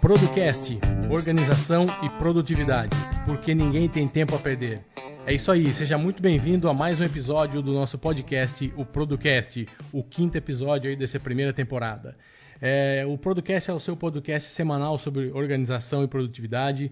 Producast, organização e produtividade, porque ninguém tem tempo a perder. É isso aí, seja muito bem-vindo a mais um episódio do nosso podcast, o Producast, o quinto episódio aí dessa primeira temporada. É, o Producast é o seu podcast semanal sobre organização e produtividade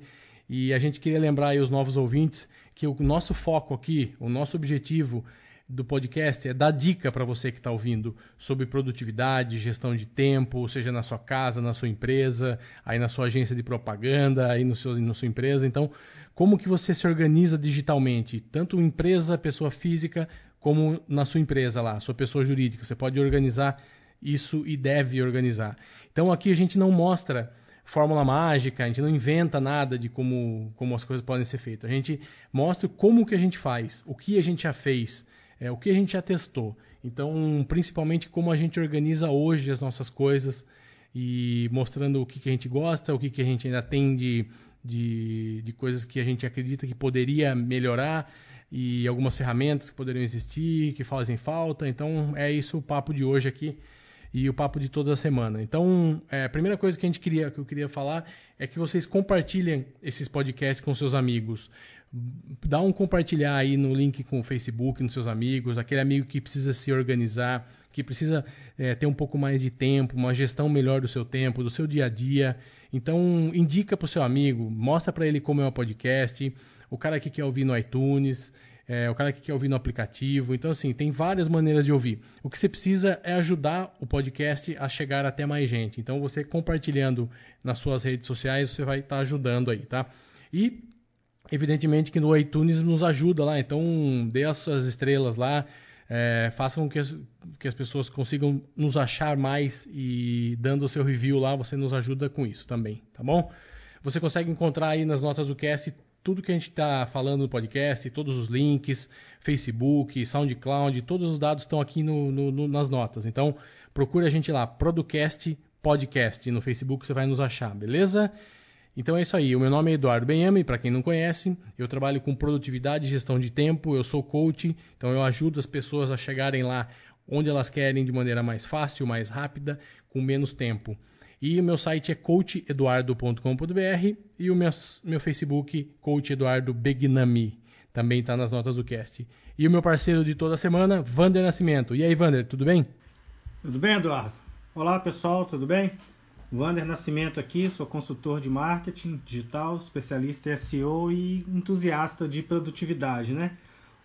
e a gente queria lembrar aí os novos ouvintes que o nosso foco aqui, o nosso objetivo do podcast é dar dica para você que está ouvindo sobre produtividade, gestão de tempo, seja na sua casa, na sua empresa, aí na sua agência de propaganda, aí no seu, na sua empresa. Então, como que você se organiza digitalmente, tanto empresa, pessoa física, como na sua empresa lá, sua pessoa jurídica. Você pode organizar isso e deve organizar. Então, aqui a gente não mostra fórmula mágica, a gente não inventa nada de como, como as coisas podem ser feitas. A gente mostra como que a gente faz, o que a gente já fez, é, o que a gente já testou. Então, principalmente como a gente organiza hoje as nossas coisas e mostrando o que, que a gente gosta, o que, que a gente ainda tem de, de, de coisas que a gente acredita que poderia melhorar e algumas ferramentas que poderiam existir, que fazem falta. Então, é isso o papo de hoje aqui e o papo de toda a semana. Então, é, a primeira coisa que a gente queria, que eu queria falar é que vocês compartilhem esses podcasts com seus amigos dá um compartilhar aí no link com o Facebook, nos seus amigos, aquele amigo que precisa se organizar, que precisa é, ter um pouco mais de tempo, uma gestão melhor do seu tempo, do seu dia a dia. Então, indica para o seu amigo, mostra para ele como é o podcast, o cara que quer ouvir no iTunes, é, o cara que quer ouvir no aplicativo. Então, assim, tem várias maneiras de ouvir. O que você precisa é ajudar o podcast a chegar até mais gente. Então, você compartilhando nas suas redes sociais, você vai estar tá ajudando aí, tá? E evidentemente que no iTunes nos ajuda lá, então dê as suas estrelas lá, é, faça com que as, que as pessoas consigam nos achar mais e dando o seu review lá, você nos ajuda com isso também, tá bom? Você consegue encontrar aí nas notas do cast tudo que a gente está falando no podcast, todos os links, Facebook, SoundCloud, todos os dados estão aqui no, no, no, nas notas. Então, procure a gente lá, Producast Podcast, no Facebook você vai nos achar, beleza? Então é isso aí. O meu nome é Eduardo Benhame, para quem não conhece, eu trabalho com produtividade e gestão de tempo, eu sou coach, então eu ajudo as pessoas a chegarem lá onde elas querem de maneira mais fácil, mais rápida, com menos tempo. E o meu site é coacheduardo.com.br e o meu, meu Facebook, Coach Eduardo Begnami, também está nas notas do cast. E o meu parceiro de toda semana, Vander Nascimento. E aí, Vander, tudo bem? Tudo bem, Eduardo? Olá, pessoal, tudo bem? Wander Nascimento aqui, sou consultor de marketing digital, especialista em SEO e entusiasta de produtividade, né?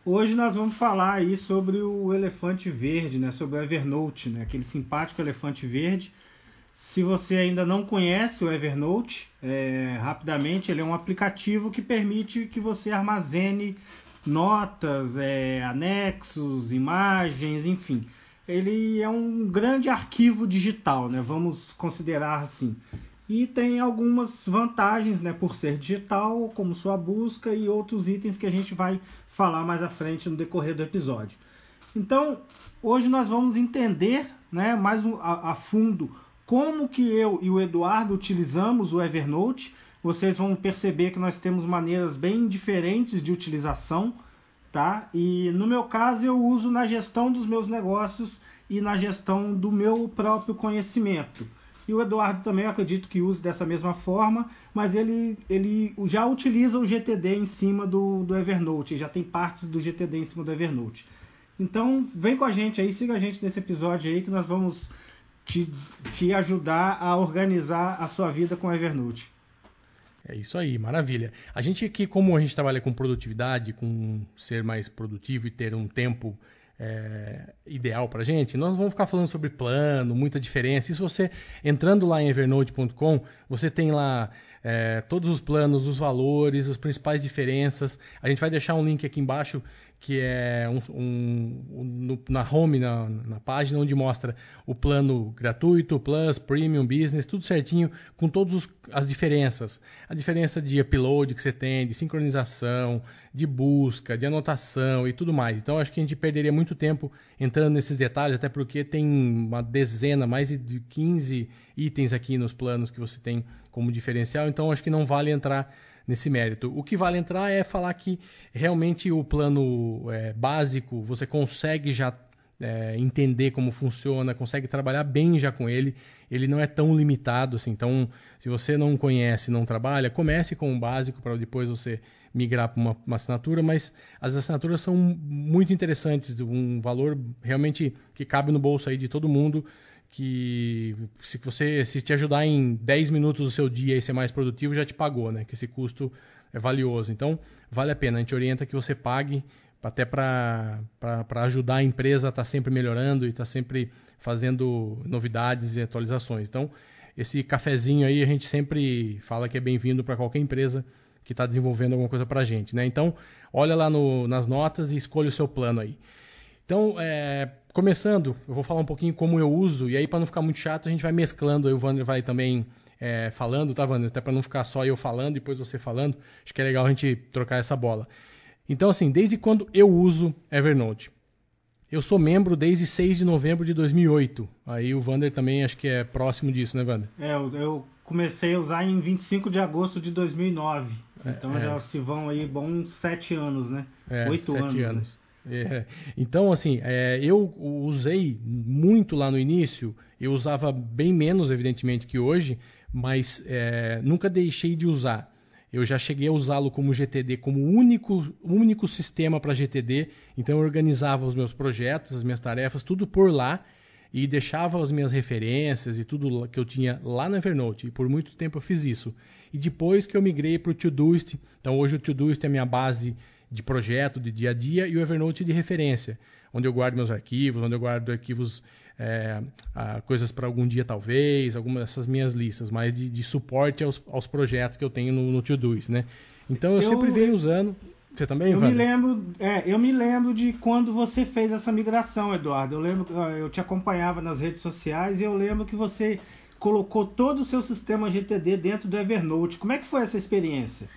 Hoje nós vamos falar aí sobre o elefante verde, né? Sobre o Evernote, né? Aquele simpático elefante verde. Se você ainda não conhece o Evernote, é, rapidamente ele é um aplicativo que permite que você armazene notas, é, anexos, imagens, enfim ele é um grande arquivo digital, né? Vamos considerar assim. E tem algumas vantagens, né, por ser digital, como sua busca e outros itens que a gente vai falar mais à frente no decorrer do episódio. Então, hoje nós vamos entender, né, mais a, a fundo como que eu e o Eduardo utilizamos o Evernote. Vocês vão perceber que nós temos maneiras bem diferentes de utilização tá? E no meu caso eu uso na gestão dos meus negócios e na gestão do meu próprio conhecimento. E o Eduardo também acredito que use dessa mesma forma, mas ele, ele já utiliza o GTD em cima do, do Evernote, já tem partes do GTD em cima do Evernote. Então vem com a gente aí, siga a gente nesse episódio aí que nós vamos te, te ajudar a organizar a sua vida com Evernote. É isso aí, maravilha. A gente aqui, como a gente trabalha com produtividade, com ser mais produtivo e ter um tempo é, ideal para gente, nós vamos ficar falando sobre plano, muita diferença. E se você entrando lá em evernote.com, você tem lá é, todos os planos, os valores, as principais diferenças. A gente vai deixar um link aqui embaixo que é um, um, um, na home, na, na, página, onde mostra o plano gratuito, plus, premium, business, tudo certinho, com todas as diferenças. A diferença de upload que você tem, de sincronização, de busca, de anotação e tudo mais. Então, acho que a gente perderia muito tempo entrando nesses detalhes, até porque tem uma dezena, mais de 15 itens aqui nos planos que você tem como diferencial. Então, acho que não vale entrar nesse mérito. O que vale entrar é falar que realmente o plano é, básico você consegue já é, entender como funciona, consegue trabalhar bem já com ele. Ele não é tão limitado assim. Então, se você não conhece, não trabalha, comece com o básico para depois você migrar para uma, uma, assinatura. Mas as assinaturas são muito interessantes, um valor realmente que cabe no bolso aí de todo mundo que se você se te ajudar em 10 minutos do seu dia e ser mais produtivo, já te pagou, né? Que esse custo é valioso. Então, vale a pena. A gente orienta que você pague até para ajudar a empresa a estar tá sempre melhorando e estar tá sempre fazendo novidades e atualizações. Então, esse cafezinho aí a gente sempre fala que é bem-vindo para qualquer empresa que está desenvolvendo alguma coisa para a gente. Né? Então, olha lá no, nas notas e escolha o seu plano aí. Então, é, começando, eu vou falar um pouquinho como eu uso, e aí para não ficar muito chato, a gente vai mesclando, aí o Wander vai também é, falando, tá, Wander? Até para não ficar só eu falando e depois você falando, acho que é legal a gente trocar essa bola. Então, assim, desde quando eu uso Evernote? Eu sou membro desde 6 de novembro de 2008. Aí o Vander também acho que é próximo disso, né, Vander? É, eu comecei a usar em 25 de agosto de 2009. É, então é. já se vão aí bons 7 anos, né? É, 8 anos. anos. Né? É, então, assim, é, eu usei muito lá no início, eu usava bem menos, evidentemente, que hoje, mas é, nunca deixei de usar. Eu já cheguei a usá-lo como GTD, como único, único sistema para GTD, então eu organizava os meus projetos, as minhas tarefas, tudo por lá, e deixava as minhas referências e tudo que eu tinha lá no Evernote. E por muito tempo eu fiz isso. E depois que eu migrei para o Todoist, então hoje o Todoist é a minha base de projeto, de dia a dia, e o Evernote de referência, onde eu guardo meus arquivos, onde eu guardo arquivos, é, coisas para algum dia talvez, algumas dessas minhas listas, mas de, de suporte aos, aos, projetos que eu tenho no, no Todoist, né? Então eu, eu sempre venho usando. Você também, eu me lembro, é, eu me lembro de quando você fez essa migração, Eduardo. Eu lembro, eu te acompanhava nas redes sociais e eu lembro que você colocou todo o seu sistema GTD dentro do Evernote. Como é que foi essa experiência?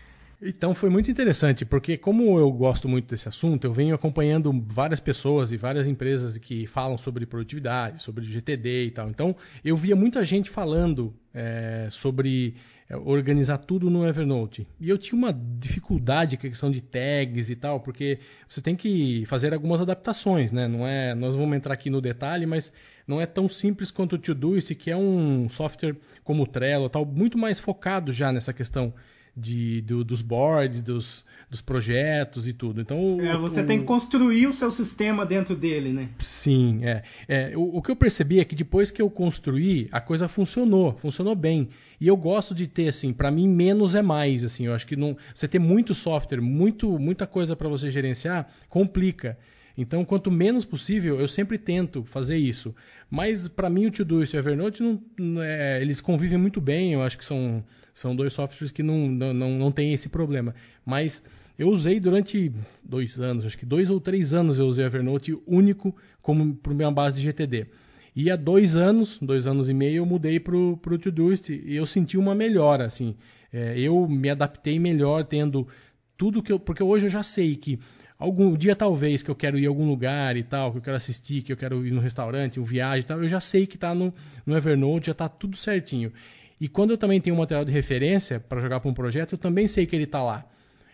Então foi muito interessante, porque como eu gosto muito desse assunto, eu venho acompanhando várias pessoas e várias empresas que falam sobre produtividade, sobre GTD e tal. Então eu via muita gente falando é, sobre é, organizar tudo no Evernote. E eu tinha uma dificuldade com a questão de tags e tal, porque você tem que fazer algumas adaptações, né? Não é, nós vamos entrar aqui no detalhe, mas não é tão simples quanto o Todoist, que é um software como o Trello, tal, muito mais focado já nessa questão de, do, dos boards, dos, dos projetos e tudo. Então, é, você o, tem que construir o seu sistema dentro dele, né? Sim, é. é o, o, que eu percebi é que depois que eu construí, a coisa funcionou, funcionou bem. E eu gosto de ter, assim, para mim, menos é mais. Assim, eu acho que não, você ter muito software, muito, muita coisa para você gerenciar, complica. Então, quanto menos possível, eu sempre tento fazer isso. Mas, para mim, o Todoist e o Evernote, não, é, eles convivem muito bem. Eu acho que são, são dois softwares que não, não, não, não têm esse problema. Mas eu usei durante dois anos, acho que dois ou três anos eu usei o Evernote único como para minha base de GTD. E há dois anos, dois anos e meio, eu mudei para o Todoist e eu senti uma melhora. Assim, é, eu me adaptei melhor tendo tudo que eu. Porque hoje eu já sei que algum dia talvez que eu quero ir a algum lugar e tal, que eu quero assistir, que eu quero ir no restaurante, uma viagem e tal, eu já sei que está no, no Evernote, já está tudo certinho. E quando eu também tenho um material de referência para jogar para um projeto, eu também sei que ele está lá.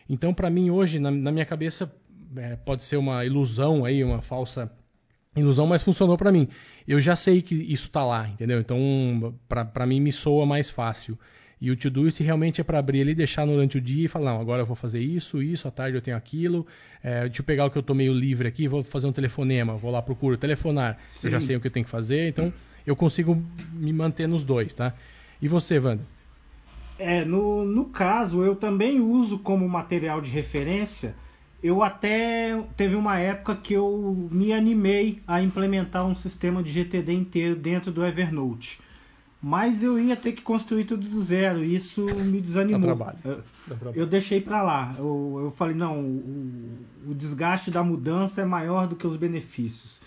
Então, para mim hoje, na, na minha cabeça, é, pode ser uma ilusão aí, uma falsa ilusão, mas funcionou para mim. Eu já sei que isso está lá, entendeu? Então, para mim me soa mais fácil. E o Todoist realmente é para abrir ali, deixar durante o dia e falar, não, agora eu vou fazer isso, isso, à tarde eu tenho aquilo. É, deixa eu pegar o que eu estou meio livre aqui, vou fazer um telefonema, vou lá procuro telefonar. Sim. Eu já sei o que eu tenho que fazer, então eu consigo me manter nos dois, tá? E você, Wanda? É, no, no caso, eu também uso como material de referência. Eu até teve uma época que eu me animei a implementar um sistema de GTD inteiro dentro do Evernote mas eu ia ter que construir tudo do zero. E isso me desanimou. Dá trabalho. Eu, Dá trabalho. eu deixei para lá. Eu, eu falei, não, o, o desgaste da mudança é maior do que os benefícios.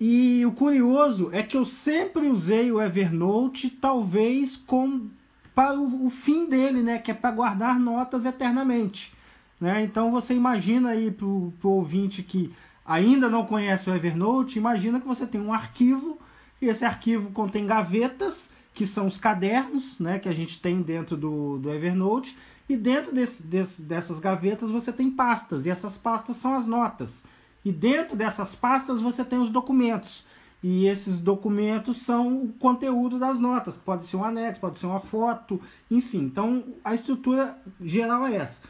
E o curioso é que eu sempre usei o Evernote, talvez com para o, o fim dele, né, que é para guardar notas eternamente. Né? Então você imagina aí para o ouvinte que ainda não conhece o Evernote, imagina que você tem um arquivo e esse arquivo contém gavetas que são os cadernos né, que a gente tem dentro do, do Evernote, e dentro desse, desse, dessas gavetas você tem pastas, e essas pastas são as notas. E dentro dessas pastas você tem os documentos. E esses documentos são o conteúdo das notas. Pode ser um anexo, pode ser uma foto, enfim. Então a estrutura geral é essa.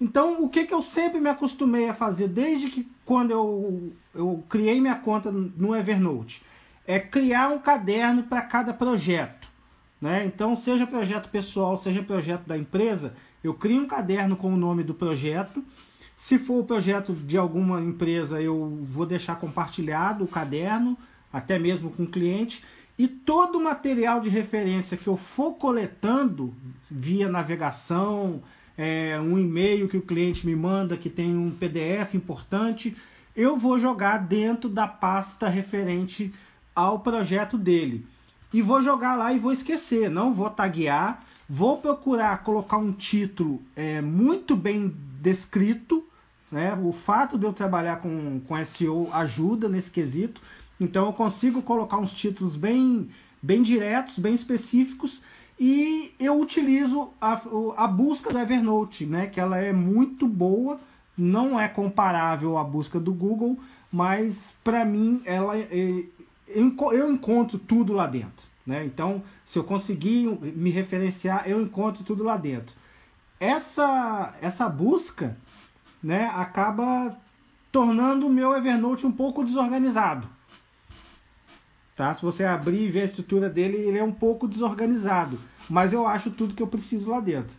Então o que, que eu sempre me acostumei a fazer desde que quando eu, eu criei minha conta no Evernote? É criar um caderno para cada projeto. Né? Então, seja projeto pessoal, seja projeto da empresa, eu crio um caderno com o nome do projeto se for o projeto de alguma empresa, eu vou deixar compartilhado o caderno, até mesmo com o cliente. E todo o material de referência que eu for coletando via navegação, é, um e-mail que o cliente me manda que tem um PDF importante, eu vou jogar dentro da pasta referente ao projeto dele. E vou jogar lá e vou esquecer, não vou taguear, vou procurar colocar um título é, muito bem descrito. Né? O fato de eu trabalhar com, com SEO ajuda nesse quesito. Então eu consigo colocar uns títulos bem, bem diretos, bem específicos. E eu utilizo a, a busca do Evernote, né? que ela é muito boa, não é comparável à busca do Google, mas para mim ela é, eu encontro tudo lá dentro. Né? Então, se eu conseguir me referenciar, eu encontro tudo lá dentro. Essa, essa busca né, acaba tornando o meu Evernote um pouco desorganizado. Tá? Se você abrir e ver a estrutura dele, ele é um pouco desorganizado. Mas eu acho tudo que eu preciso lá dentro.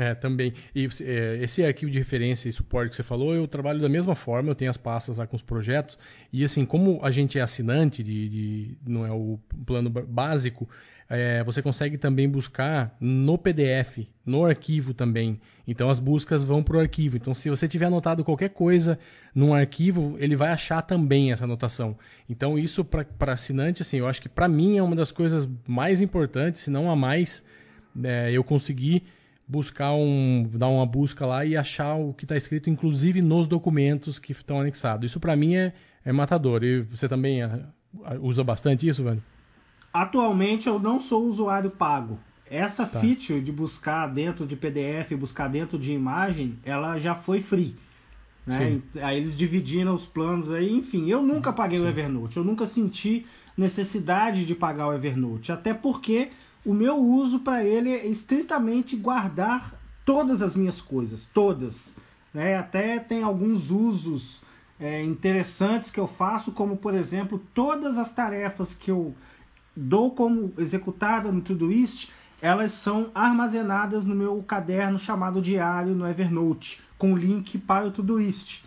É, também. E é, esse arquivo de referência e suporte que você falou, eu trabalho da mesma forma, eu tenho as pastas lá com os projetos. E assim, como a gente é assinante de, de não é o plano básico, é, você consegue também buscar no PDF, no arquivo também. Então as buscas vão para o arquivo. Então se você tiver anotado qualquer coisa num arquivo, ele vai achar também essa anotação. Então isso para assinante, assim, eu acho que para mim é uma das coisas mais importantes, se não a mais, é, eu conseguir buscar um, dar uma busca lá e achar o que está escrito, inclusive nos documentos que estão anexados. Isso para mim é, é matador. E você também é, usa bastante isso, velho? Atualmente eu não sou usuário pago. Essa tá. feature de buscar dentro de PDF, buscar dentro de imagem, ela já foi free. Né? Aí eles dividiram os planos aí, enfim, eu nunca paguei Sim. o Evernote, eu nunca senti necessidade de pagar o Evernote, até porque o meu uso para ele é estritamente guardar todas as minhas coisas, todas. Né? Até tem alguns usos é, interessantes que eu faço, como por exemplo, todas as tarefas que eu dou como executada no Todoist, elas são armazenadas no meu caderno chamado diário no Evernote, com link para o Todoist.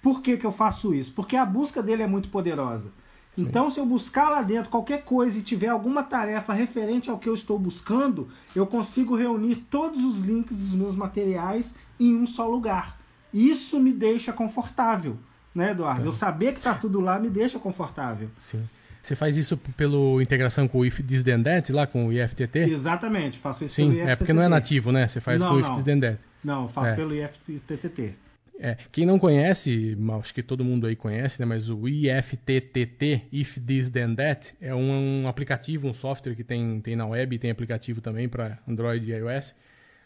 Por que, que eu faço isso? Porque a busca dele é muito poderosa. Então, se eu buscar lá dentro qualquer coisa e tiver alguma tarefa referente ao que eu estou buscando, eu consigo reunir todos os links dos meus materiais em um só lugar. Isso me deixa confortável, né, Eduardo? É. Eu saber que está tudo lá me deixa confortável. Sim. Você faz isso pela integração com o If This Then That, lá com o IFTT? Exatamente, faço isso Sim, pelo IFTTT. é porque não é nativo, né? Você faz não, com o If This Then That. Não, faço é. pelo IFTTT. É, quem não conhece, acho que todo mundo aí conhece, né, mas o IFTTT, If This Then That, é um, um aplicativo, um software que tem, tem na web, tem aplicativo também para Android e iOS,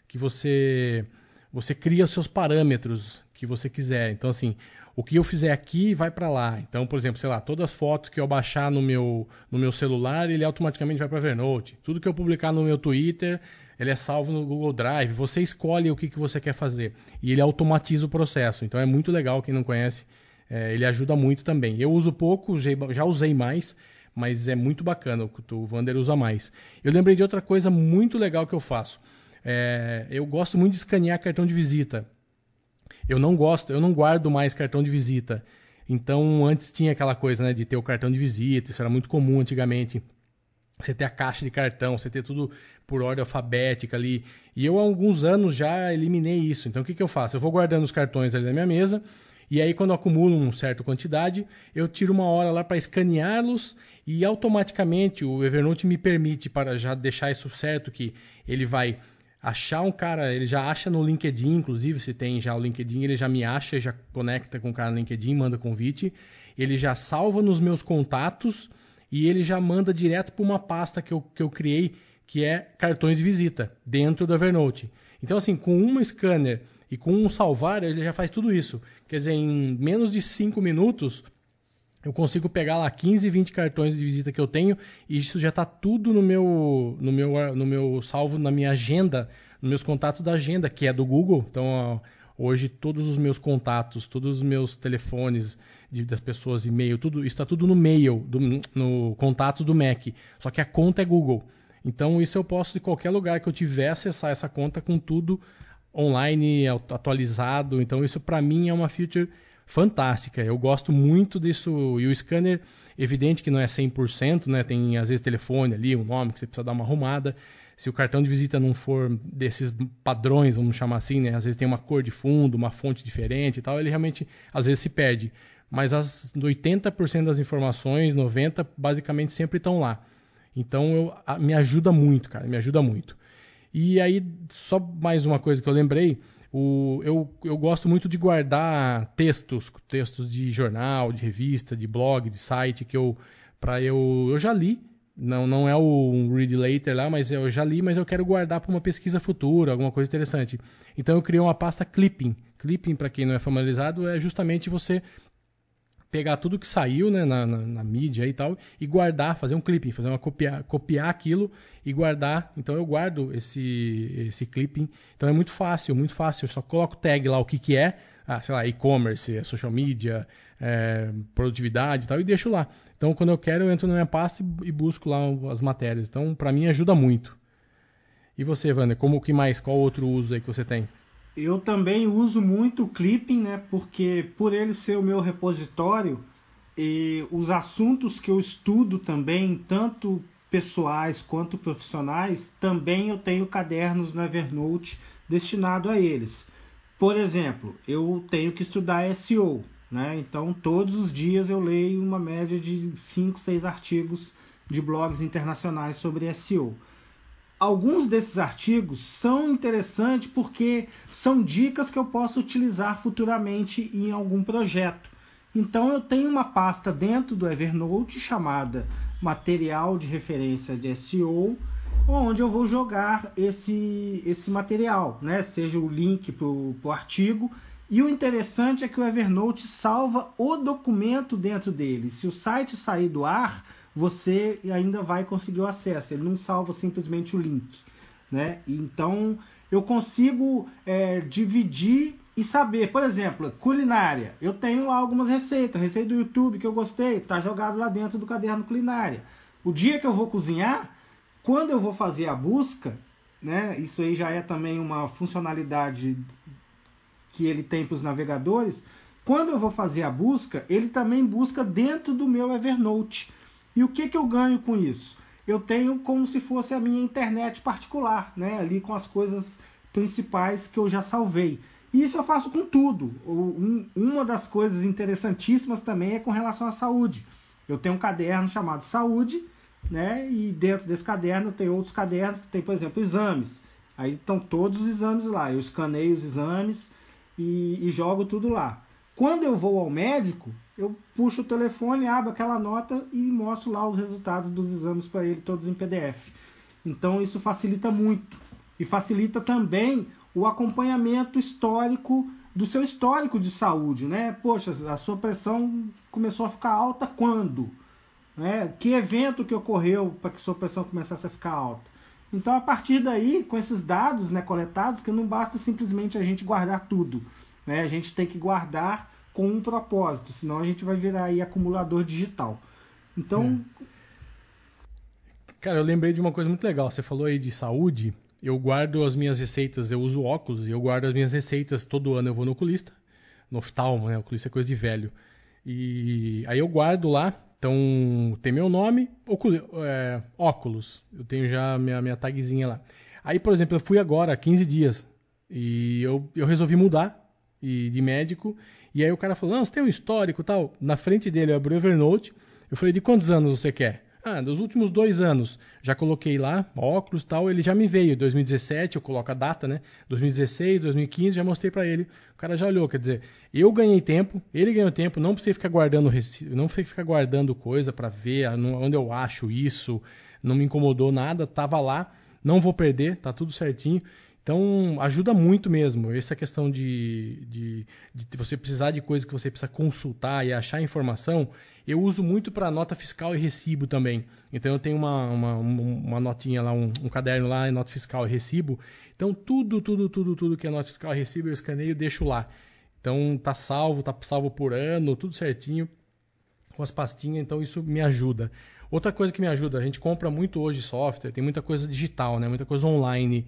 que você você cria os seus parâmetros que você quiser. Então, assim, o que eu fizer aqui vai para lá. Então, por exemplo, sei lá, todas as fotos que eu baixar no meu, no meu celular, ele automaticamente vai para Evernote. Tudo que eu publicar no meu Twitter, ele é salvo no Google Drive. Você escolhe o que, que você quer fazer e ele automatiza o processo. Então é muito legal, quem não conhece, é, ele ajuda muito também. Eu uso pouco, já usei mais, mas é muito bacana, o Vander usa mais. Eu lembrei de outra coisa muito legal que eu faço. É, eu gosto muito de escanear cartão de visita. Eu não gosto, eu não guardo mais cartão de visita. Então antes tinha aquela coisa né, de ter o cartão de visita, isso era muito comum antigamente. Você ter a caixa de cartão, você ter tudo por ordem alfabética ali. E eu há alguns anos já eliminei isso. Então o que, que eu faço? Eu vou guardando os cartões ali na minha mesa. E aí, quando acumulo uma certa quantidade, eu tiro uma hora lá para escaneá-los e automaticamente o Evernote me permite, para já deixar isso certo, que ele vai achar um cara, ele já acha no LinkedIn, inclusive, se tem já o LinkedIn, ele já me acha, já conecta com o cara no LinkedIn, manda convite, ele já salva nos meus contatos e ele já manda direto para uma pasta que eu, que eu criei, que é cartões de visita, dentro do Evernote. Então, assim, com uma scanner e com um salvar, ele já faz tudo isso. Quer dizer, em menos de 5 minutos, eu consigo pegar lá 15, 20 cartões de visita que eu tenho e isso já está tudo no meu, no, meu, no meu salvo, na minha agenda, nos meus contatos da agenda, que é do Google. Então, hoje, todos os meus contatos, todos os meus telefones, de, das pessoas, e-mail, tudo está tudo no mail, do, no contatos do Mac. Só que a conta é Google. Então isso eu posso de qualquer lugar que eu tiver acessar essa conta com tudo online, atualizado. Então isso para mim é uma feature fantástica. Eu gosto muito disso. E o scanner, evidente que não é 100%, né? Tem às vezes telefone ali, um nome que você precisa dar uma arrumada. Se o cartão de visita não for desses padrões, vamos chamar assim, né? Às vezes tem uma cor de fundo, uma fonte diferente e tal, ele realmente às vezes se perde mas as 80% das informações, 90% basicamente sempre estão lá. Então eu, a, me ajuda muito, cara, me ajuda muito. E aí, só mais uma coisa que eu lembrei, o, eu, eu gosto muito de guardar textos, textos de jornal, de revista, de blog, de site, que eu, para eu, eu já li, não, não é o read later lá, mas eu já li, mas eu quero guardar para uma pesquisa futura, alguma coisa interessante. Então eu criei uma pasta clipping. Clipping, para quem não é familiarizado, é justamente você pegar tudo que saiu né, na, na, na, mídia e tal e guardar, fazer um clipping, fazer uma copiar, copiar aquilo e guardar. Então eu guardo esse esse clipping. Então é muito fácil, muito fácil. Eu só coloco tag lá o que que é, ah, sei lá, e-commerce, é social media, é, produtividade e tal e deixo lá. Então quando eu quero eu entro na minha pasta e, e busco lá as matérias. Então para mim ajuda muito. E você, Wander, como que mais? Qual outro uso aí que você tem? Eu também uso muito o Clipping, né? Porque por ele ser o meu repositório, e os assuntos que eu estudo também, tanto pessoais quanto profissionais, também eu tenho cadernos no Evernote destinado a eles. Por exemplo, eu tenho que estudar SEO, né? Então todos os dias eu leio uma média de 5, 6 artigos de blogs internacionais sobre SEO alguns desses artigos são interessantes porque são dicas que eu posso utilizar futuramente em algum projeto. Então eu tenho uma pasta dentro do Evernote chamada Material de Referência de SEO, onde eu vou jogar esse, esse material, né? seja o link para o artigo. E o interessante é que o Evernote salva o documento dentro dele. Se o site sair do ar, você ainda vai conseguir o acesso. Ele não salva simplesmente o link. Né? Então eu consigo é, dividir e saber, por exemplo, culinária. Eu tenho lá algumas receitas, receita do YouTube que eu gostei, está jogado lá dentro do caderno culinária. O dia que eu vou cozinhar, quando eu vou fazer a busca, né? Isso aí já é também uma funcionalidade que ele tem para os navegadores. Quando eu vou fazer a busca, ele também busca dentro do meu Evernote. E o que, que eu ganho com isso? Eu tenho como se fosse a minha internet particular, né? ali com as coisas principais que eu já salvei. E isso eu faço com tudo. Um, uma das coisas interessantíssimas também é com relação à saúde. Eu tenho um caderno chamado Saúde, né? E dentro desse caderno tem outros cadernos que tem, por exemplo, exames. Aí estão todos os exames lá. Eu escaneio os exames e, e jogo tudo lá. Quando eu vou ao médico, eu puxo o telefone, abro aquela nota e mostro lá os resultados dos exames para ele, todos em PDF. Então isso facilita muito. E facilita também o acompanhamento histórico do seu histórico de saúde, né? Poxa, a sua pressão começou a ficar alta quando? Né? Que evento que ocorreu para que sua pressão começasse a ficar alta? Então, a partir daí, com esses dados né, coletados, que não basta simplesmente a gente guardar tudo. Né? A gente tem que guardar com um propósito, senão a gente vai virar aí acumulador digital. Então. É. Cara, eu lembrei de uma coisa muito legal. Você falou aí de saúde. Eu guardo as minhas receitas, eu uso óculos e eu guardo as minhas receitas todo ano. Eu vou no oculista, no oftalmo, né? Oculista é coisa de velho. E aí eu guardo lá Então, tem meu nome, é, óculos. Eu tenho já minha, minha tagzinha lá. Aí, por exemplo, eu fui agora, 15 dias, e eu, eu resolvi mudar e, de médico. E aí o cara falou, não, você tem um histórico tal. Na frente dele eu abri o Evernote. Eu falei, de quantos anos você quer? Ah, dos últimos dois anos. Já coloquei lá, óculos tal, ele já me veio. 2017, eu coloco a data, né? 2016, 2015, já mostrei para ele. O cara já olhou, quer dizer, eu ganhei tempo, ele ganhou tempo, não precisa ficar guardando não precisa ficar guardando coisa para ver onde eu acho isso. Não me incomodou nada, tava lá, não vou perder, tá tudo certinho. Então, ajuda muito mesmo. Essa questão de, de, de, você precisar de coisas que você precisa consultar e achar informação, eu uso muito para nota fiscal e recibo também. Então, eu tenho uma, uma, uma notinha lá, um, um, caderno lá, nota fiscal e recibo. Então, tudo, tudo, tudo, tudo que é nota fiscal e recibo, eu escaneio e deixo lá. Então, tá salvo, tá salvo por ano, tudo certinho, com as pastinhas. Então, isso me ajuda. Outra coisa que me ajuda, a gente compra muito hoje software, tem muita coisa digital, né? muita coisa online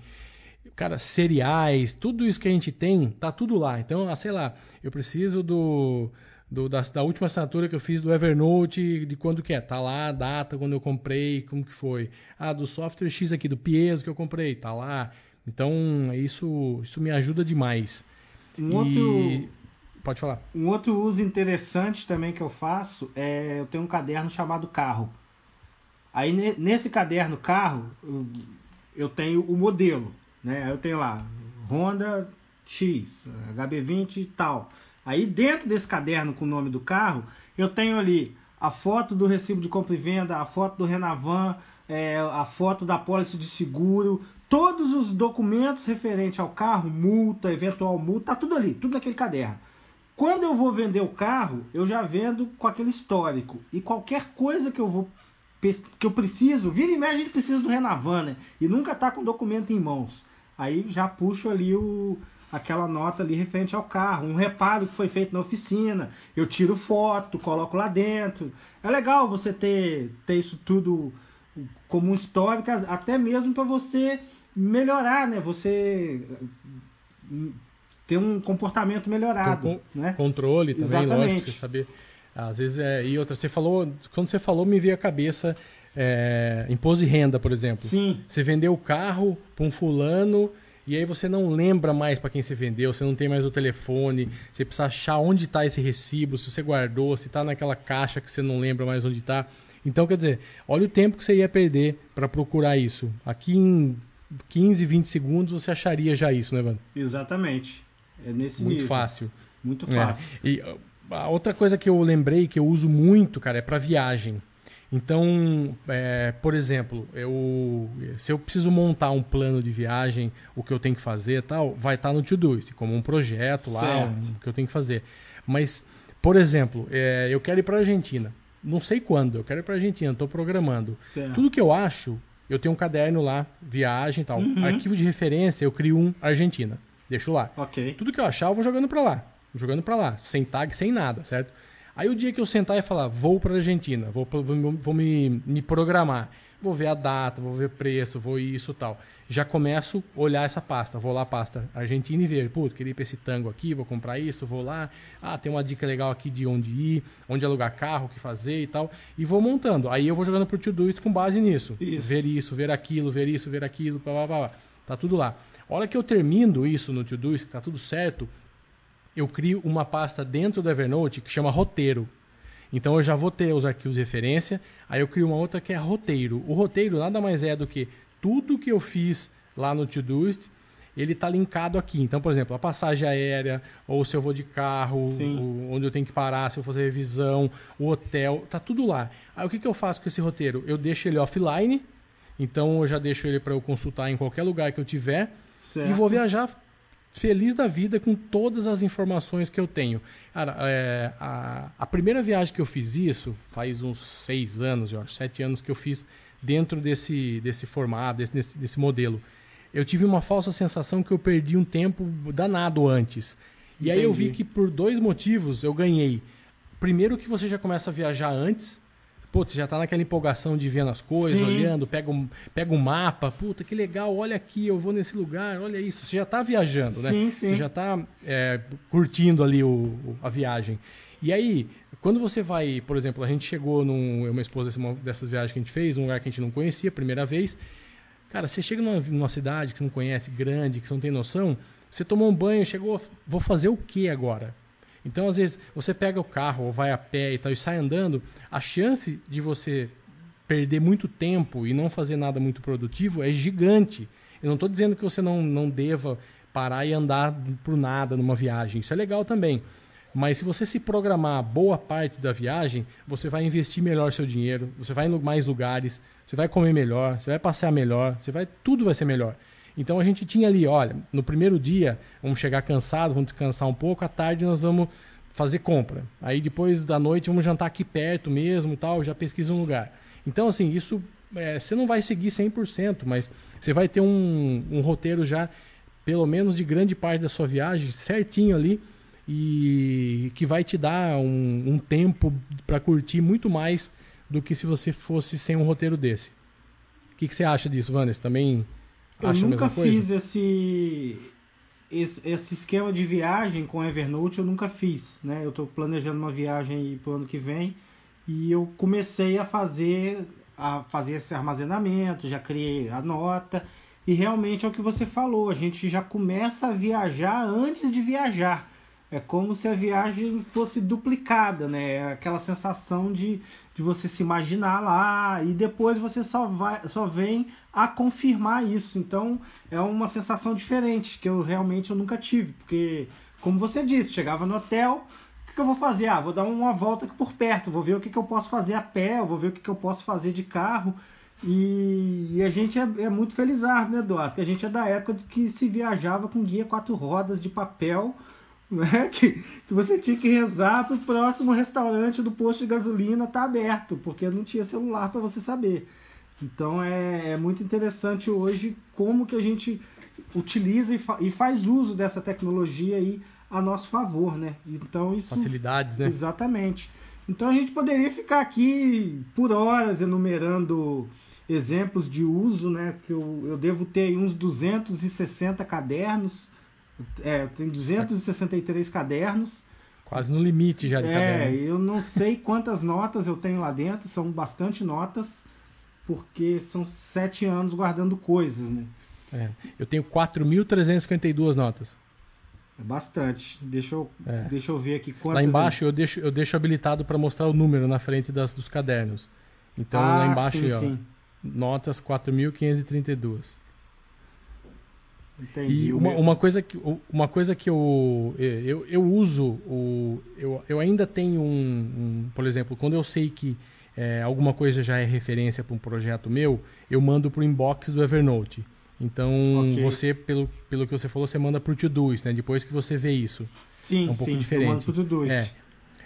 cara, cereais, tudo isso que a gente tem, tá tudo lá. Então, ah, sei lá, eu preciso do, do da, da, última assinatura que eu fiz do Evernote, de quando que é, tá lá a data, quando eu comprei, como que foi. Ah, do software X aqui, do Piezo que eu comprei, tá lá. Então, isso, isso me ajuda demais. Um e... outro... Pode falar. Um outro uso interessante também que eu faço é eu tenho um caderno chamado carro. Aí nesse caderno carro eu tenho o modelo. Né? Eu tenho lá Honda X, HB20 e tal. Aí dentro desse caderno com o nome do carro, eu tenho ali a foto do recibo de compra e venda, a foto do Renavan, é, a foto da pólice de seguro, todos os documentos referentes ao carro, multa, eventual multa, tá tudo ali, tudo naquele caderno. Quando eu vou vender o carro, eu já vendo com aquele histórico. E qualquer coisa que eu vou que eu preciso, vira e mexe a gente precisa do Renavan, né? E nunca tá com documento em mãos aí já puxo ali o, aquela nota ali referente ao carro, um reparo que foi feito na oficina, eu tiro foto, coloco lá dentro. É legal você ter, ter isso tudo como um histórico, até mesmo para você melhorar, né? Você ter um comportamento melhorado, com, né? Controle também, Exatamente. lógico, você saber. Às vezes é, e outra, você falou, quando você falou me veio a cabeça é, imposto de renda, por exemplo. Sim. Você vendeu o carro para um fulano e aí você não lembra mais para quem você vendeu, você não tem mais o telefone, você precisa achar onde está esse recibo, se você guardou, se está naquela caixa que você não lembra mais onde está. Então, quer dizer, olha o tempo que você ia perder para procurar isso. Aqui em 15, 20 segundos você acharia já isso, né, Evandro? Exatamente. É nesse Muito nível. fácil. Muito fácil. É. E a outra coisa que eu lembrei que eu uso muito, cara, é para viagem. Então, é, por exemplo, eu, se eu preciso montar um plano de viagem, o que eu tenho que fazer tal, vai estar no Todoist, como um projeto lá, um, que eu tenho que fazer. Mas, por exemplo, é, eu quero ir para a Argentina. Não sei quando, eu quero ir para a Argentina, estou programando. Certo. Tudo que eu acho, eu tenho um caderno lá, viagem e tal. Uhum. Arquivo de referência, eu crio um Argentina. Deixo lá. Okay. Tudo que eu achar, eu vou jogando para lá. Vou jogando para lá, sem tag, sem nada, certo? Aí o dia que eu sentar e falar, vou para a Argentina, vou, vou, vou me, me, programar, vou ver a data, vou ver preço, vou isso tal. Já começo a olhar essa pasta, vou lá a pasta Argentina e ver, putz, queria ir para esse tango aqui, vou comprar isso, vou lá, ah, tem uma dica legal aqui de onde ir, onde alugar carro, o que fazer e tal, e vou montando. Aí eu vou jogando pro Todoist com base nisso. Isso. Ver isso, ver aquilo, ver isso, ver aquilo, blá, blá, blá, Tá tudo lá. A hora que eu termino isso no Todoist, que tá tudo certo, eu crio uma pasta dentro do Evernote que chama roteiro. Então eu já vou ter os arquivos de referência, aí eu crio uma outra que é roteiro. O roteiro nada mais é do que tudo que eu fiz lá no Todoist, ele está linkado aqui. Então, por exemplo, a passagem aérea, ou se eu vou de carro, onde eu tenho que parar, se eu fazer revisão, o hotel, tá tudo lá. Aí o que, que eu faço com esse roteiro? Eu deixo ele offline, então eu já deixo ele para eu consultar em qualquer lugar que eu tiver, certo. e vou viajar feliz da vida com todas as informações que eu tenho. Cara, é, a, a, primeira viagem que eu fiz isso, faz uns seis anos, eu acho, sete anos que eu fiz dentro desse, desse formato, desse, desse, desse modelo. Eu tive uma falsa sensação que eu perdi um tempo danado antes. E Entendi. aí eu vi que por dois motivos eu ganhei. Primeiro que você já começa a viajar antes, Putz, você já tá naquela empolgação de vendo as coisas, Sim. olhando, pega um, pega um mapa, puta, que legal, olha aqui, eu vou nesse lugar, olha isso. Você já tá viajando, né? Sim, sim. Você já tá é, curtindo ali o, a viagem. E aí, quando você vai, por exemplo, a gente chegou num. Minha esposa, dessas viagens que a gente fez, um lugar que a gente não conhecia, primeira vez. Cara, você chega numa, numa cidade que você não conhece, grande, que você não tem noção, você tomou um banho, chegou, vou fazer o que agora? Então, às vezes, você pega o carro ou vai a pé e tal e sai andando, a chance de você perder muito tempo e não fazer nada muito produtivo é gigante. Eu não estou dizendo que você não, não deva parar e andar por nada numa viagem. Isso é legal também. Mas se você se programar boa parte da viagem, você vai investir melhor seu dinheiro, você vai em mais lugares, você vai comer melhor, você vai passear melhor, você vai tudo vai ser melhor. Então a gente tinha ali, olha, no primeiro dia vamos chegar cansado, vamos descansar um pouco, à tarde nós vamos fazer compra. Aí depois da noite vamos jantar aqui perto mesmo tal, já pesquisa um lugar. Então assim, isso é, você não vai seguir 100%, mas você vai ter um, um roteiro já, pelo menos de grande parte da sua viagem, certinho ali, e que vai te dar um, um tempo para curtir muito mais do que se você fosse sem um roteiro desse. O que, que você acha disso, Vanessa? Também eu nunca fiz esse, esse, esse esquema de viagem com Evernote, eu nunca fiz. Né? Eu estou planejando uma viagem para o ano que vem e eu comecei a fazer a fazer esse armazenamento, já criei a nota e realmente é o que você falou, a gente já começa a viajar antes de viajar. É como se a viagem fosse duplicada, né? Aquela sensação de, de você se imaginar lá e depois você só, vai, só vem a confirmar isso. Então é uma sensação diferente que eu realmente eu nunca tive, porque como você disse, chegava no hotel, o que, que eu vou fazer? Ah, vou dar uma volta aqui por perto, vou ver o que, que eu posso fazer a pé, vou ver o que, que eu posso fazer de carro. E, e a gente é, é, muito felizardo, né, Eduardo? Que a gente é da época de que se viajava com guia quatro rodas de papel né? que, que você tinha que rezar para o próximo restaurante do posto de gasolina estar tá aberto, porque não tinha celular para você saber. Então é, é, muito interessante hoje como que a gente utiliza e, fa e, faz uso dessa tecnologia aí a nosso favor, né? Então isso facilidades, né? Exatamente. Então a gente poderia ficar aqui por horas enumerando exemplos de uso, né? Que eu, eu devo ter uns 260 cadernos é, tem 263 cadernos. Quase no limite já de é, caderno. eu não sei quantas notas eu tenho lá dentro, são bastante notas, porque são sete anos guardando coisas, né? É, eu tenho 4.352 notas. É bastante. Deixa eu, é. deixa eu ver aqui quantas. Lá embaixo eu deixo, eu deixo habilitado para mostrar o número na frente das, dos cadernos. Então ah, lá embaixo, sim, ó, sim. notas 4.532. Entendi. E uma, uma, coisa que, uma coisa que eu, eu, eu uso, o, eu, eu ainda tenho um, um Por exemplo, quando eu sei que é, alguma coisa já é referência para um projeto meu, eu mando para o inbox do Evernote. Então, okay. você, pelo, pelo que você falou, você manda para o Todoist, né? Depois que você vê isso. Sim, é um pouco sim, diferente. Eu mando para o Todoist. É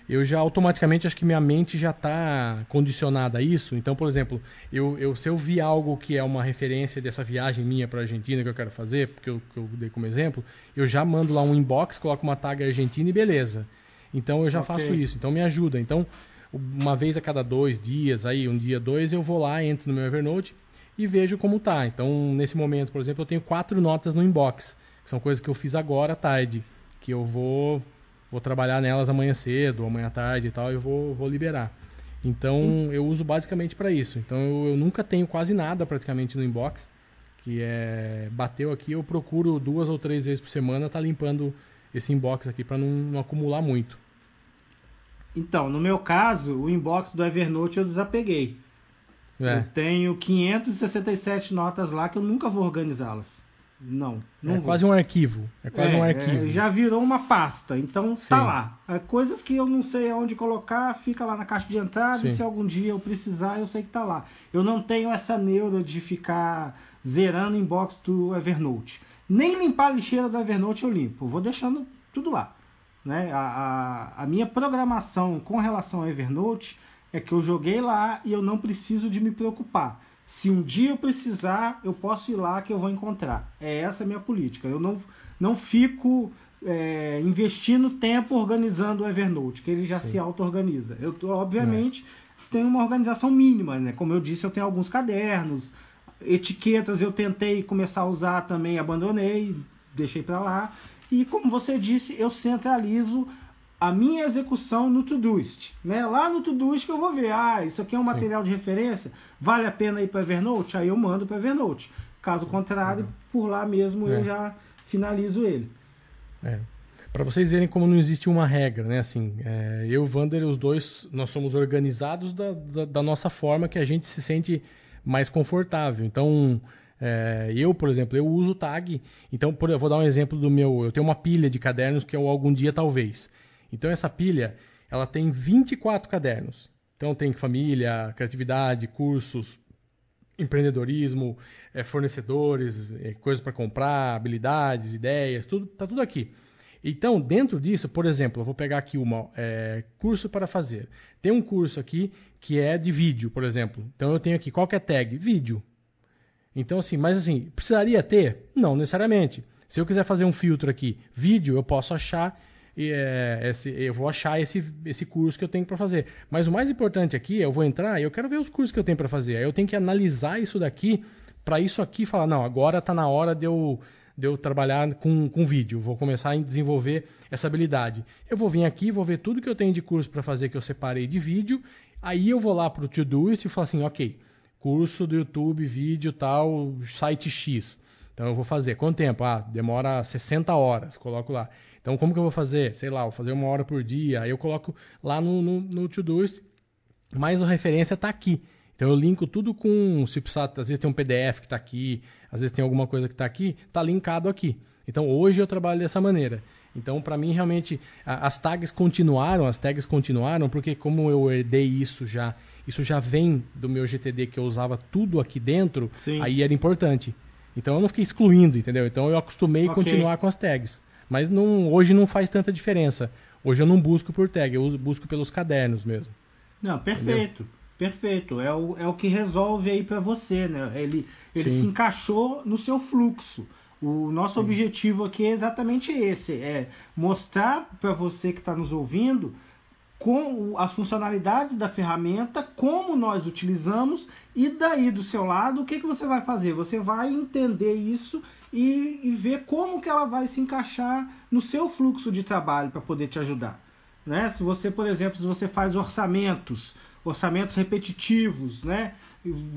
eu já automaticamente acho que minha mente já está condicionada a isso. Então, por exemplo, eu, eu, se eu vi algo que é uma referência dessa viagem minha para a Argentina que eu quero fazer, porque eu, que eu dei como exemplo, eu já mando lá um inbox, coloco uma tag Argentina e beleza. Então eu já okay. faço isso. Então me ajuda. Então, uma vez a cada dois dias, aí um dia, dois, eu vou lá, entro no meu Evernote e vejo como tá. Então, nesse momento, por exemplo, eu tenho quatro notas no inbox, que são coisas que eu fiz agora à tarde, que eu vou vou trabalhar nelas amanhã cedo, amanhã à tarde e tal, e vou, vou liberar. Então hum. eu uso basicamente para isso. Então eu, eu, nunca tenho quase nada praticamente no inbox, que é bateu aqui, eu procuro duas ou três vezes por semana tá limpando esse inbox aqui para não, não, acumular muito. Então, no meu caso, o inbox do Evernote eu desapeguei. É. Eu tenho 567 notas lá que eu nunca vou organizá-las. Não, não é vou. quase um arquivo. É quase é, um arquivo. É, já virou uma pasta, então tá Sim. tá lá. É, coisas que eu não sei aonde colocar, fica lá na caixa de entrada Sim. e se algum dia eu precisar, eu sei que tá lá. Eu não tenho essa neura de ficar zerando inbox do Evernote. Nem limpar a lixeira do Evernote eu limpo. vou deixando tudo lá. Né? A, a, a minha programação com relação ao Evernote é que eu joguei lá e eu não preciso de me preocupar. Se um dia eu precisar, eu posso ir lá que eu vou encontrar. É essa a minha política. Eu não, não fico é, investindo tempo organizando o Evernote, que ele já Sim. se auto-organiza. Eu, obviamente, é. tenho uma organização mínima, né? Como eu disse, eu tenho alguns cadernos, etiquetas eu tentei começar a usar também, abandonei, deixei para lá. E como você disse, eu centralizo a minha execução no Todoist. Né? Lá no Todoist que eu vou ver, ah, isso aqui é um material Sim. de referência, vale a pena ir para Evernote? Aí eu mando para Evernote. Caso contrário, uhum. por lá mesmo é. eu já finalizo ele. É. Para vocês verem como não existe uma regra, né? Assim, é, eu e o Vander, os dois, nós somos organizados da, da, da, nossa forma que a gente se sente mais confortável. Então, é, eu, por exemplo, eu uso tag. Então, por, eu vou dar um exemplo do meu. Eu tenho uma pilha de cadernos que é o Algum Dia Talvez. Então, essa pilha, ela tem 24 cadernos. Então, tem família, criatividade, cursos, empreendedorismo, é, fornecedores, é, coisas para comprar, habilidades, ideias, tudo tá tudo aqui. Então, dentro disso, por exemplo, eu vou pegar aqui uma é, curso para fazer. Tem um curso aqui que é de vídeo, por exemplo. Então eu tenho aqui qual é tag? Vídeo. Então assim, mas assim, precisaria ter? Não necessariamente. Se eu quiser fazer um filtro aqui, vídeo, eu posso achar é, esse, eu vou achar esse, esse curso que eu tenho para fazer. Mas o mais importante aqui, eu vou entrar e eu quero ver os cursos que eu tenho para fazer. Aí eu tenho que analisar isso daqui para isso aqui falar, não, agora está na hora de eu de eu trabalhar com, com vídeo, vou começar a desenvolver essa habilidade. Eu vou vir aqui, vou ver tudo que eu tenho de curso para fazer que eu separei de vídeo, aí eu vou lá para o Todoist e falo assim, ok, curso do YouTube, vídeo tal, site X. Então eu vou fazer. Quanto tempo? Ah, demora 60 horas, coloco lá. Então como que eu vou fazer? Sei lá, vou fazer uma hora por dia, aí eu coloco lá no, no, no Todoist, mas a referência está aqui. Então eu linko tudo com, se precisar, às vezes tem um PDF que está aqui, às vezes tem alguma coisa que está aqui, está linkado aqui. Então hoje eu trabalho dessa maneira. Então para mim realmente as tags continuaram, as tags continuaram porque como eu herdei isso já, isso já vem do meu GTD que eu usava tudo aqui dentro, Sim. aí era importante. Então eu não fiquei excluindo, entendeu? Então eu acostumei a okay. continuar com as tags. Mas não, hoje não faz tanta diferença. Hoje eu não busco por tag, eu busco pelos cadernos mesmo. Não, perfeito. Entendeu? Perfeito, é o, é o que resolve aí para você, né? Ele, ele se encaixou no seu fluxo. O nosso Sim. objetivo aqui é exatamente esse: é mostrar para você que está nos ouvindo com as funcionalidades da ferramenta, como nós utilizamos e daí do seu lado o que, que você vai fazer? Você vai entender isso e, e ver como que ela vai se encaixar no seu fluxo de trabalho para poder te ajudar. Né? Se você, por exemplo, se você faz orçamentos, orçamentos repetitivos, né?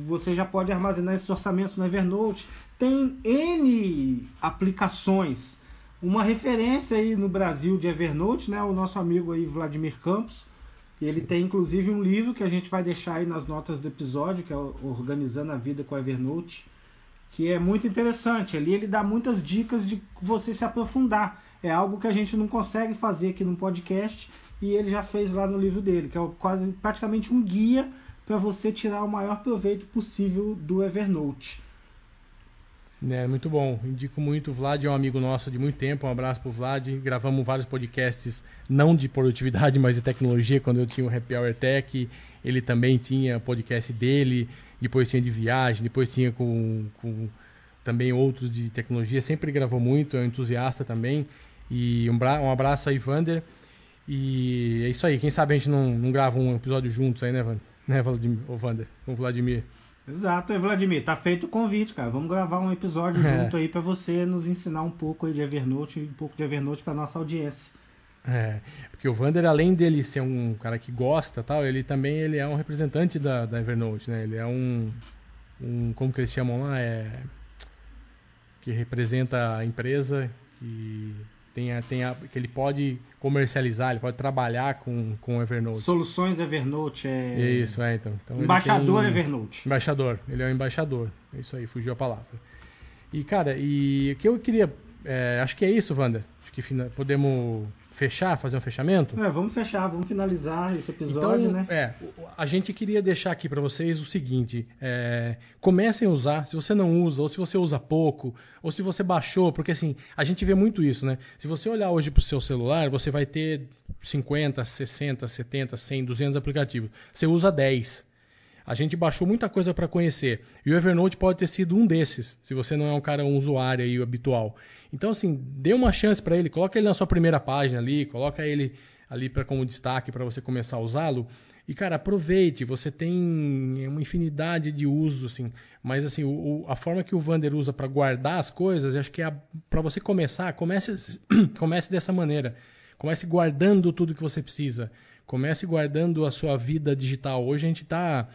Você já pode armazenar esses orçamentos no Evernote. Tem N aplicações. Uma referência aí no Brasil de Evernote, né? O nosso amigo aí Vladimir Campos. Ele Sim. tem inclusive um livro que a gente vai deixar aí nas notas do episódio, que é Organizando a Vida com Evernote, que é muito interessante. Ali ele dá muitas dicas de você se aprofundar. É algo que a gente não consegue fazer aqui no podcast e ele já fez lá no livro dele, que é quase praticamente um guia para você tirar o maior proveito possível do Evernote. É, muito bom, indico muito. O Vlad é um amigo nosso de muito tempo. Um abraço pro Vlad. Gravamos vários podcasts, não de produtividade, mas de tecnologia, quando eu tinha o Happy Hour Tech. Ele também tinha podcast dele, depois tinha de viagem, depois tinha com, com também outros de tecnologia. Sempre gravou muito, é um entusiasta também. E um, um abraço aí, Vander. E é isso aí. Quem sabe a gente não, não grava um episódio juntos aí, né, Vander? Né, Vladimir? Ô, Vander, com o Vladimir. Exato, Vladimir. Tá feito o convite, cara. Vamos gravar um episódio é. junto aí para você nos ensinar um pouco aí de Evernote e um pouco de Evernote para nossa audiência. É, porque o Vander, além dele ser um cara que gosta tal, ele também ele é um representante da, da Evernote, né? Ele é um, um. Como que eles chamam lá? É. Que representa a empresa, que tem a, tem a, que ele pode comercializar, ele pode trabalhar com, com Evernote. Soluções Evernote é. Isso, é, então. então embaixador tem... Evernote. Embaixador, ele é o embaixador. É isso aí, fugiu a palavra. E, cara, e o que eu queria. É, acho que é isso, Wander. Acho que podemos fechar, fazer um fechamento? É, vamos fechar, vamos finalizar esse episódio, então, né? É, a gente queria deixar aqui para vocês o seguinte: é, comecem a usar. Se você não usa, ou se você usa pouco, ou se você baixou, porque assim, a gente vê muito isso, né? Se você olhar hoje para o seu celular, você vai ter 50, 60, 70, 100, 200 aplicativos. Você usa 10. A gente baixou muita coisa para conhecer. E o Evernote pode ter sido um desses, se você não é um cara um usuário aí habitual. Então, assim, dê uma chance para ele, coloca ele na sua primeira página ali, coloca ele ali para como destaque para você começar a usá-lo. E, cara, aproveite, você tem uma infinidade de usos, assim. Mas, assim, o, a forma que o Vander usa para guardar as coisas, acho que é para você começar, comece, comece dessa maneira. comece guardando tudo que você precisa. Comece guardando a sua vida digital. Hoje a gente está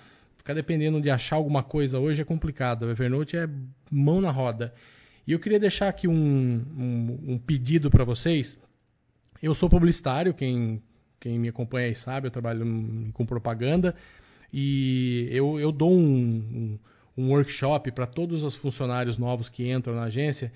ficar dependendo de achar alguma coisa hoje é complicado. O Evernote é mão na roda. E eu queria deixar aqui um, um, um pedido para vocês. Eu sou publicitário, quem, quem me acompanha aí sabe, eu trabalho com propaganda e eu, eu dou um, um, um workshop para todos os funcionários novos que entram na agência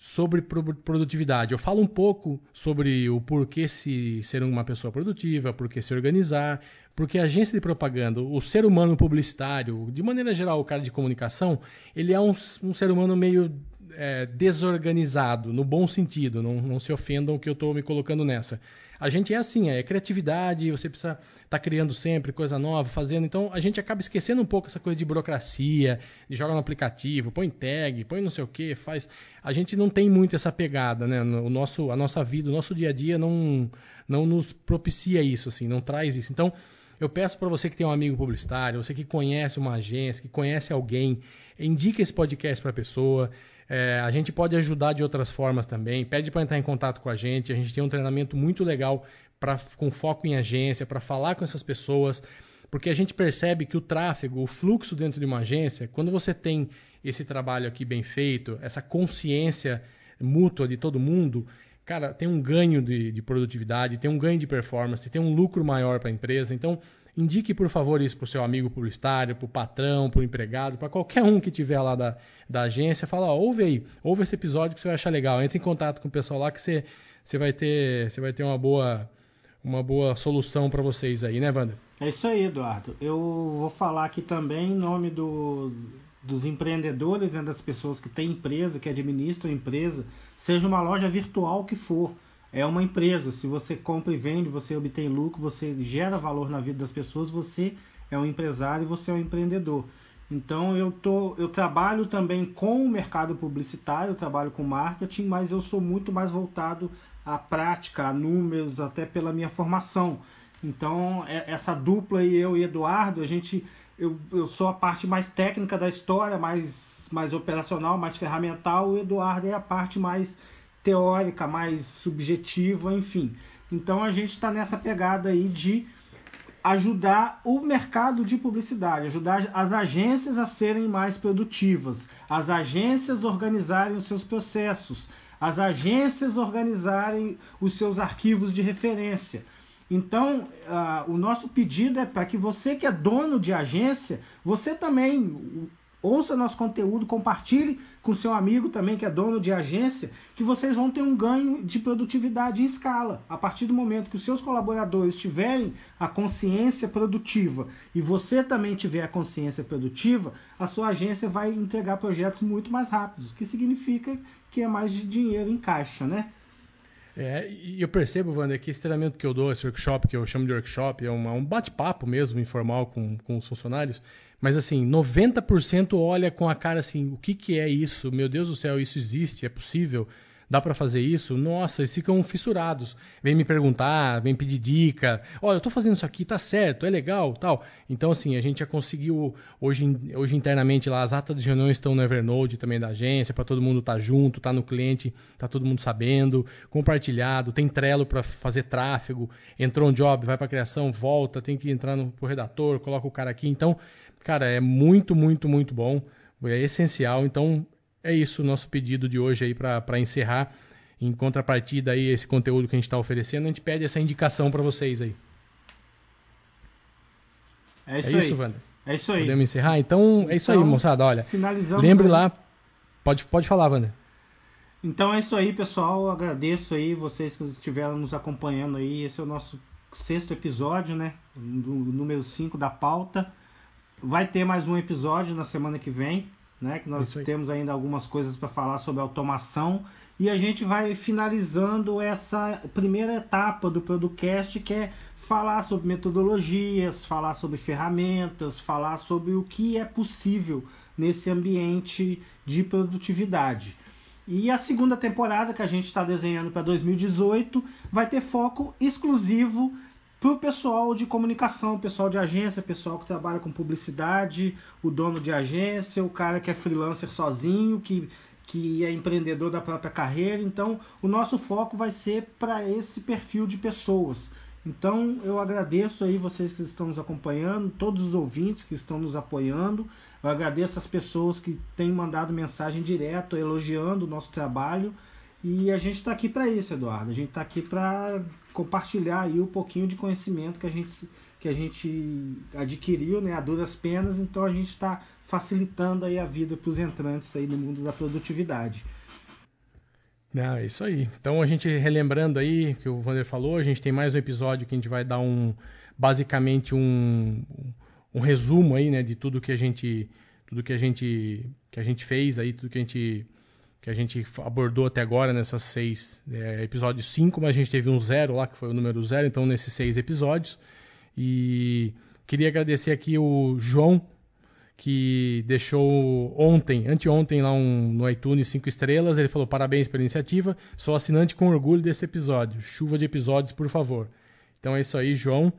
sobre produtividade. Eu falo um pouco sobre o porquê se ser uma pessoa produtiva, porquê se organizar, porque a agência de propaganda, o ser humano publicitário, de maneira geral, o cara de comunicação, ele é um, um ser humano meio é, desorganizado, no bom sentido, não, não se ofendam que eu estou me colocando nessa. A gente é assim, é criatividade, você precisa estar tá criando sempre coisa nova, fazendo. Então a gente acaba esquecendo um pouco essa coisa de burocracia, de joga no aplicativo, põe tag, põe não sei o que, faz. A gente não tem muito essa pegada, né? O nosso, a nossa vida, o nosso dia a dia não, não nos propicia isso, assim, não traz isso. Então eu peço para você que tem um amigo publicitário, você que conhece uma agência, que conhece alguém, indique esse podcast para a pessoa. É, a gente pode ajudar de outras formas também. Pede para entrar em contato com a gente. A gente tem um treinamento muito legal pra, com foco em agência, para falar com essas pessoas. Porque a gente percebe que o tráfego, o fluxo dentro de uma agência, quando você tem esse trabalho aqui bem feito, essa consciência mútua de todo mundo, cara, tem um ganho de, de produtividade, tem um ganho de performance, tem um lucro maior para a empresa. Então, Indique, por favor, isso para o seu amigo publicitário, para o patrão, para o empregado, para qualquer um que tiver lá da, da agência. Fala, ó, ouve aí, ouve esse episódio que você vai achar legal. Entre em contato com o pessoal lá que você, você, vai, ter, você vai ter uma boa, uma boa solução para vocês aí, né, Wander? É isso aí, Eduardo. Eu vou falar aqui também em nome do, dos empreendedores, né, das pessoas que têm empresa, que administram empresa, seja uma loja virtual que for é uma empresa. Se você compra e vende, você obtém lucro, você gera valor na vida das pessoas, você é um empresário e você é um empreendedor. Então eu, tô, eu trabalho também com o mercado publicitário, eu trabalho com marketing, mas eu sou muito mais voltado à prática, a números, até pela minha formação. Então é, essa dupla aí, eu e Eduardo, a gente, eu, eu sou a parte mais técnica da história, mais, mais operacional, mais ferramental, o Eduardo é a parte mais teórica, mais subjetiva, enfim. Então a gente está nessa pegada aí de ajudar o mercado de publicidade, ajudar as agências a serem mais produtivas, as agências organizarem os seus processos, as agências organizarem os seus arquivos de referência. Então, uh, o nosso pedido é para que você que é dono de agência, você também ouça nosso conteúdo, compartilhe com seu amigo também que é dono de agência, que vocês vão ter um ganho de produtividade em escala. A partir do momento que os seus colaboradores tiverem a consciência produtiva e você também tiver a consciência produtiva, a sua agência vai entregar projetos muito mais rápidos, que significa que é mais dinheiro em caixa, né? É, e eu percebo, Wander, que esse treinamento que eu dou, esse workshop, que eu chamo de workshop, é um bate-papo mesmo, informal com, com os funcionários, mas assim, 90% olha com a cara assim, o que, que é isso? Meu Deus do céu, isso existe? É possível? Dá para fazer isso? Nossa, eles ficam fissurados. Vem me perguntar, vem pedir dica. Olha, eu estou fazendo isso aqui, tá certo, é legal, tal. Então, assim, a gente já conseguiu hoje, hoje internamente lá as atas de reuniões estão no Evernote também da agência para todo mundo estar tá junto, tá no cliente, tá todo mundo sabendo, compartilhado. Tem Trello para fazer tráfego. Entrou um job, vai para criação, volta, tem que entrar no pro redator, coloca o cara aqui. Então, cara, é muito, muito, muito bom. É essencial. Então, é isso o nosso pedido de hoje aí para encerrar. Em contrapartida aí esse conteúdo que a gente está oferecendo, a gente pede essa indicação para vocês aí. É isso, é isso aí. Wander? É isso aí. Podemos encerrar? Então, é isso então, aí, moçada. Olha, lembre aí. lá. Pode, pode falar, Wander. Então é isso aí, pessoal. Eu agradeço aí vocês que estiveram nos acompanhando aí. Esse é o nosso sexto episódio, né? Do número 5 da pauta. Vai ter mais um episódio na semana que vem né? Que nós temos ainda algumas coisas para falar sobre automação e a gente vai finalizando essa primeira etapa do podcast que é falar sobre metodologias, falar sobre ferramentas, falar sobre o que é possível nesse ambiente de produtividade. E a segunda temporada que a gente está desenhando para 2018 vai ter foco exclusivo para o pessoal de comunicação, pessoal de agência, pessoal que trabalha com publicidade, o dono de agência, o cara que é freelancer sozinho, que que é empreendedor da própria carreira. Então, o nosso foco vai ser para esse perfil de pessoas. Então, eu agradeço aí vocês que estão nos acompanhando, todos os ouvintes que estão nos apoiando. Eu agradeço as pessoas que têm mandado mensagem direto elogiando o nosso trabalho. E a gente está aqui para isso, Eduardo. A gente está aqui para compartilhar aí um pouquinho de conhecimento que a gente, que a gente adquiriu né, a duras penas. Então a gente está facilitando aí a vida para os entrantes aí no mundo da produtividade. Não, é isso aí. Então a gente relembrando aí que o Vander falou, a gente tem mais um episódio que a gente vai dar um basicamente um, um resumo aí, né, de tudo que a gente tudo que a gente que a gente fez aí, tudo que a gente que a gente abordou até agora nessas seis é, episódios cinco, mas a gente teve um zero lá que foi o número zero, então nesses seis episódios e queria agradecer aqui o João que deixou ontem, anteontem, lá um, no iTunes cinco estrelas. Ele falou parabéns pela iniciativa. Sou assinante com orgulho desse episódio. Chuva de episódios, por favor. Então é isso aí, João.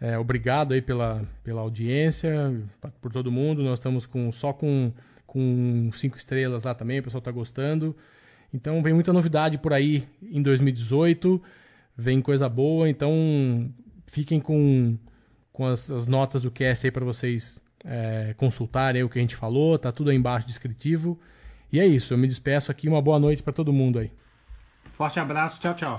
É, obrigado aí pela, pela audiência, por todo mundo. Nós estamos com, só com, com cinco estrelas lá também, o pessoal está gostando. Então vem muita novidade por aí em 2018, vem coisa boa. Então fiquem com, com as, as notas do cast aí para vocês é, consultarem o que a gente falou, tá tudo aí embaixo descritivo. E é isso, eu me despeço aqui, uma boa noite para todo mundo aí. Forte abraço, tchau, tchau.